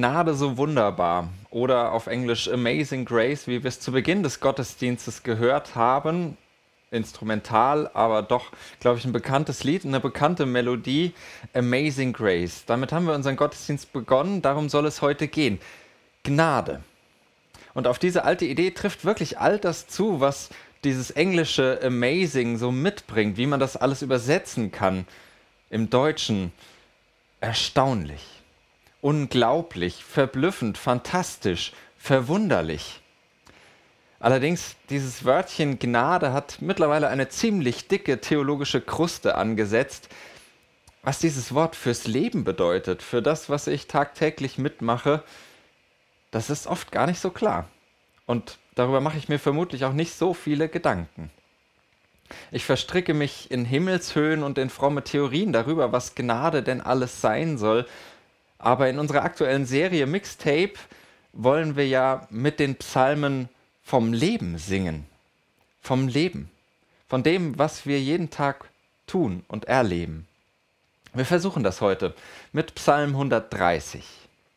Gnade so wunderbar oder auf Englisch Amazing Grace, wie wir es zu Beginn des Gottesdienstes gehört haben. Instrumental, aber doch, glaube ich, ein bekanntes Lied, eine bekannte Melodie, Amazing Grace. Damit haben wir unseren Gottesdienst begonnen, darum soll es heute gehen. Gnade. Und auf diese alte Idee trifft wirklich all das zu, was dieses englische Amazing so mitbringt, wie man das alles übersetzen kann im Deutschen. Erstaunlich unglaublich, verblüffend, fantastisch, verwunderlich. Allerdings, dieses Wörtchen Gnade hat mittlerweile eine ziemlich dicke theologische Kruste angesetzt, was dieses Wort fürs Leben bedeutet, für das, was ich tagtäglich mitmache, das ist oft gar nicht so klar. Und darüber mache ich mir vermutlich auch nicht so viele Gedanken. Ich verstricke mich in Himmelshöhen und in fromme Theorien darüber, was Gnade denn alles sein soll, aber in unserer aktuellen Serie Mixtape wollen wir ja mit den Psalmen vom Leben singen. Vom Leben. Von dem, was wir jeden Tag tun und erleben. Wir versuchen das heute mit Psalm 130.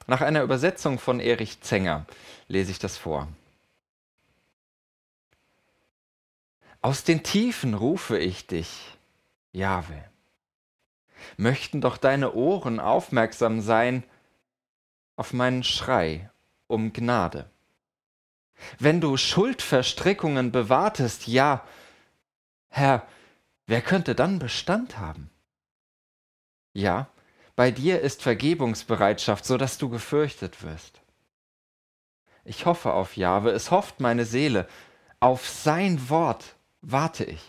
Nach einer Übersetzung von Erich Zenger lese ich das vor. Aus den Tiefen rufe ich dich, Jahwe möchten doch deine Ohren aufmerksam sein auf meinen Schrei um Gnade. Wenn du Schuldverstrickungen bewahrtest, ja, Herr, wer könnte dann Bestand haben? Ja, bei dir ist Vergebungsbereitschaft, so dass du gefürchtet wirst. Ich hoffe auf Jahwe, es hofft meine Seele, auf sein Wort warte ich.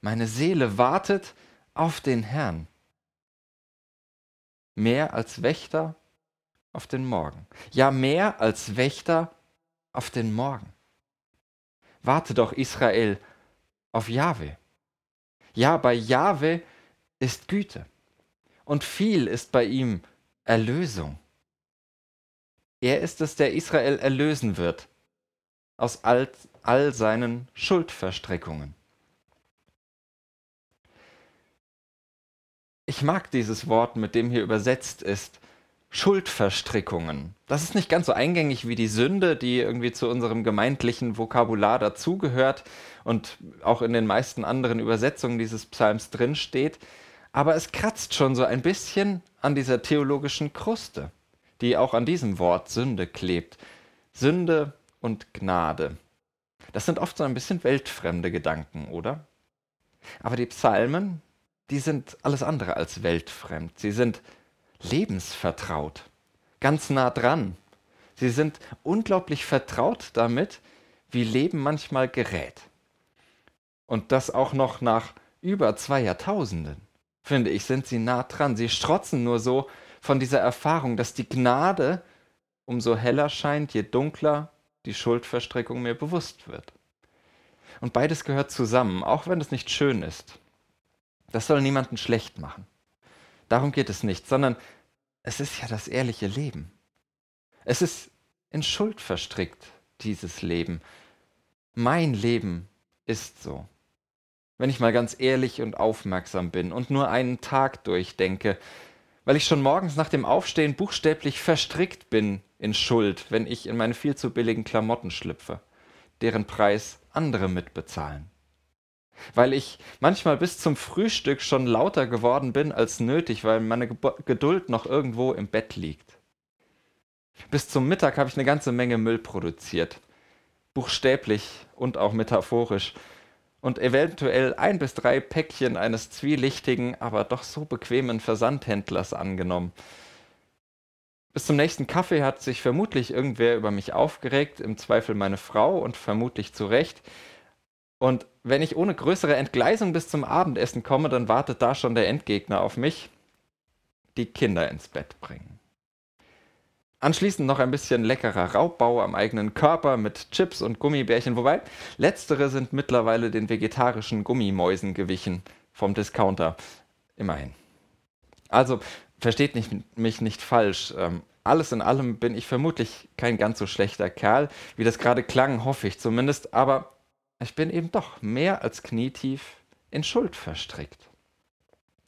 Meine Seele wartet auf den Herrn. Mehr als Wächter auf den Morgen. Ja, mehr als Wächter auf den Morgen. Warte doch, Israel, auf Jahwe. Ja, bei Jahwe ist Güte und viel ist bei ihm Erlösung. Er ist es, der Israel erlösen wird aus all, all seinen Schuldverstrickungen. Ich mag dieses Wort, mit dem hier übersetzt ist. Schuldverstrickungen. Das ist nicht ganz so eingängig wie die Sünde, die irgendwie zu unserem gemeindlichen Vokabular dazugehört und auch in den meisten anderen Übersetzungen dieses Psalms drinsteht. Aber es kratzt schon so ein bisschen an dieser theologischen Kruste, die auch an diesem Wort Sünde klebt. Sünde und Gnade. Das sind oft so ein bisschen weltfremde Gedanken, oder? Aber die Psalmen, die sind alles andere als weltfremd. Sie sind lebensvertraut, ganz nah dran. Sie sind unglaublich vertraut damit, wie Leben manchmal gerät. Und das auch noch nach über zwei Jahrtausenden, finde ich, sind sie nah dran. Sie strotzen nur so von dieser Erfahrung, dass die Gnade umso heller scheint, je dunkler die Schuldverstrickung mir bewusst wird. Und beides gehört zusammen, auch wenn es nicht schön ist. Das soll niemanden schlecht machen. Darum geht es nicht, sondern es ist ja das ehrliche Leben. Es ist in Schuld verstrickt, dieses Leben. Mein Leben ist so. Wenn ich mal ganz ehrlich und aufmerksam bin und nur einen Tag durchdenke, weil ich schon morgens nach dem Aufstehen buchstäblich verstrickt bin in Schuld, wenn ich in meine viel zu billigen Klamotten schlüpfe, deren Preis andere mitbezahlen weil ich manchmal bis zum Frühstück schon lauter geworden bin als nötig, weil meine Geduld noch irgendwo im Bett liegt. Bis zum Mittag habe ich eine ganze Menge Müll produziert, buchstäblich und auch metaphorisch, und eventuell ein bis drei Päckchen eines zwielichtigen, aber doch so bequemen Versandhändlers angenommen. Bis zum nächsten Kaffee hat sich vermutlich irgendwer über mich aufgeregt, im Zweifel meine Frau und vermutlich zu Recht. Und wenn ich ohne größere Entgleisung bis zum Abendessen komme, dann wartet da schon der Endgegner auf mich. die Kinder ins Bett bringen. Anschließend noch ein bisschen leckerer Raubbau am eigenen Körper mit Chips und Gummibärchen, wobei letztere sind mittlerweile den vegetarischen Gummimäusen gewichen vom Discounter. Immerhin. Also versteht nicht, mich nicht falsch. Ähm, alles in allem bin ich vermutlich kein ganz so schlechter Kerl, wie das gerade klang, hoffe ich zumindest, aber ich bin eben doch mehr als knietief in Schuld verstrickt.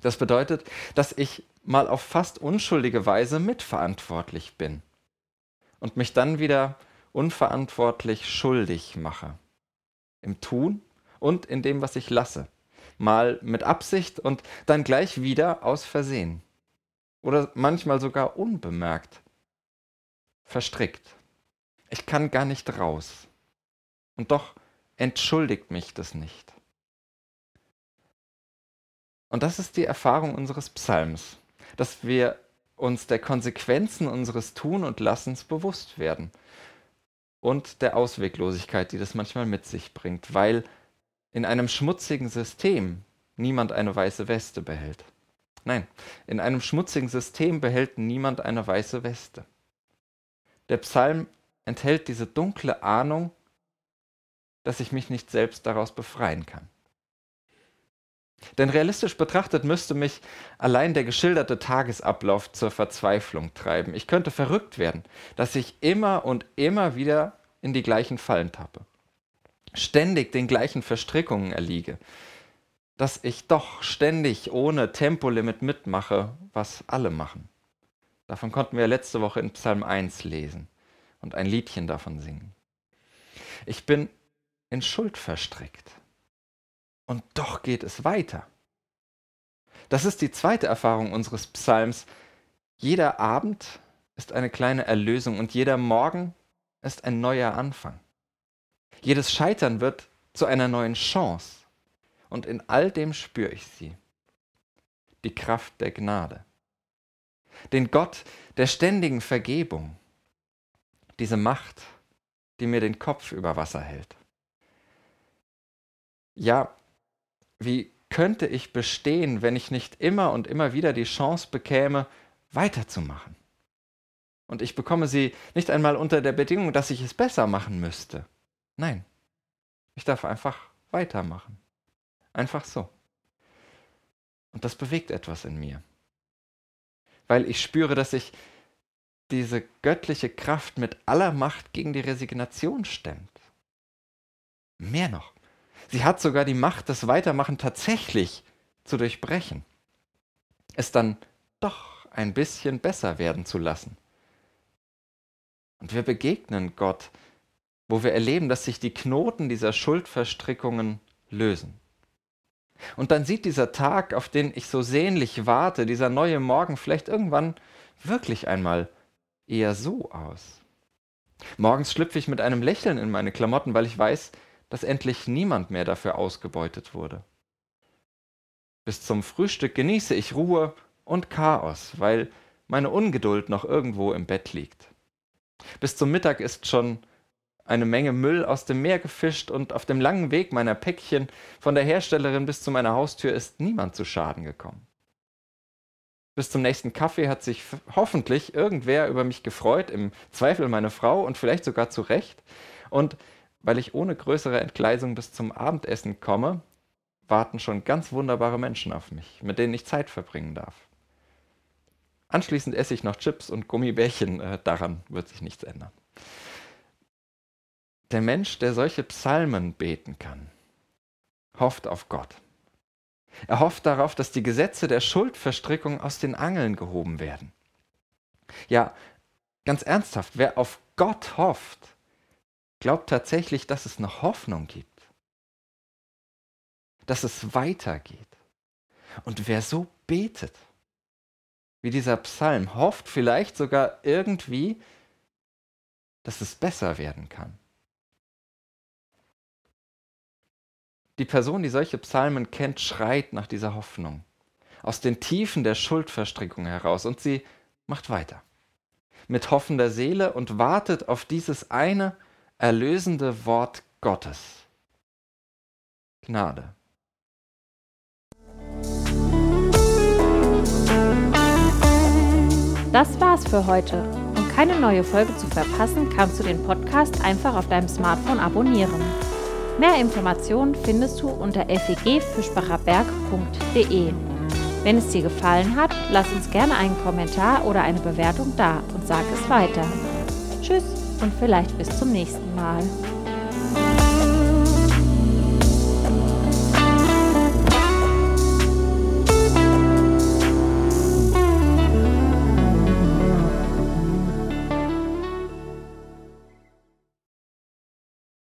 Das bedeutet, dass ich mal auf fast unschuldige Weise mitverantwortlich bin und mich dann wieder unverantwortlich schuldig mache. Im Tun und in dem, was ich lasse. Mal mit Absicht und dann gleich wieder aus Versehen. Oder manchmal sogar unbemerkt. Verstrickt. Ich kann gar nicht raus. Und doch entschuldigt mich das nicht. Und das ist die Erfahrung unseres Psalms dass wir uns der Konsequenzen unseres Tun und Lassens bewusst werden und der Ausweglosigkeit, die das manchmal mit sich bringt, weil in einem schmutzigen System niemand eine weiße Weste behält. Nein, in einem schmutzigen System behält niemand eine weiße Weste. Der Psalm enthält diese dunkle Ahnung, dass ich mich nicht selbst daraus befreien kann. Denn realistisch betrachtet müsste mich allein der geschilderte Tagesablauf zur Verzweiflung treiben. Ich könnte verrückt werden, dass ich immer und immer wieder in die gleichen Fallen tappe. Ständig den gleichen Verstrickungen erliege. Dass ich doch ständig ohne Tempolimit mitmache, was alle machen. Davon konnten wir letzte Woche in Psalm 1 lesen und ein Liedchen davon singen. Ich bin in Schuld verstrickt. Und doch geht es weiter. Das ist die zweite Erfahrung unseres Psalms. Jeder Abend ist eine kleine Erlösung und jeder Morgen ist ein neuer Anfang. Jedes Scheitern wird zu einer neuen Chance. Und in all dem spüre ich sie. Die Kraft der Gnade. Den Gott der ständigen Vergebung. Diese Macht, die mir den Kopf über Wasser hält. Ja, wie könnte ich bestehen, wenn ich nicht immer und immer wieder die Chance bekäme, weiterzumachen? Und ich bekomme sie nicht einmal unter der Bedingung, dass ich es besser machen müsste. Nein, ich darf einfach weitermachen. Einfach so. Und das bewegt etwas in mir. Weil ich spüre, dass ich diese göttliche Kraft mit aller Macht gegen die Resignation stemmt. Mehr noch. Sie hat sogar die Macht, das Weitermachen tatsächlich zu durchbrechen. Es dann doch ein bisschen besser werden zu lassen. Und wir begegnen Gott, wo wir erleben, dass sich die Knoten dieser Schuldverstrickungen lösen. Und dann sieht dieser Tag, auf den ich so sehnlich warte, dieser neue Morgen vielleicht irgendwann wirklich einmal eher so aus. Morgens schlüpfe ich mit einem Lächeln in meine Klamotten, weil ich weiß, dass endlich niemand mehr dafür ausgebeutet wurde. Bis zum Frühstück genieße ich Ruhe und Chaos, weil meine Ungeduld noch irgendwo im Bett liegt. Bis zum Mittag ist schon eine Menge Müll aus dem Meer gefischt und auf dem langen Weg meiner Päckchen von der Herstellerin bis zu meiner Haustür ist niemand zu Schaden gekommen. Bis zum nächsten Kaffee hat sich hoffentlich irgendwer über mich gefreut, im Zweifel meine Frau und vielleicht sogar zu Recht. Und weil ich ohne größere Entgleisung bis zum Abendessen komme, warten schon ganz wunderbare Menschen auf mich, mit denen ich Zeit verbringen darf. Anschließend esse ich noch Chips und Gummibärchen, äh, daran wird sich nichts ändern. Der Mensch, der solche Psalmen beten kann, hofft auf Gott. Er hofft darauf, dass die Gesetze der Schuldverstrickung aus den Angeln gehoben werden. Ja, ganz ernsthaft, wer auf Gott hofft, glaubt tatsächlich, dass es noch Hoffnung gibt, dass es weitergeht. Und wer so betet, wie dieser Psalm, hofft vielleicht sogar irgendwie, dass es besser werden kann. Die Person, die solche Psalmen kennt, schreit nach dieser Hoffnung aus den Tiefen der Schuldverstrickung heraus und sie macht weiter mit hoffender Seele und wartet auf dieses eine erlösende Wort Gottes. Gnade. Das war's für heute. Um keine neue Folge zu verpassen, kannst du den Podcast einfach auf deinem Smartphone abonnieren. Mehr Informationen findest du unter fegfischbacherberg.de. Wenn es dir gefallen hat, lass uns gerne einen Kommentar oder eine Bewertung da und sag es weiter. Tschüss und vielleicht bis zum nächsten Mal.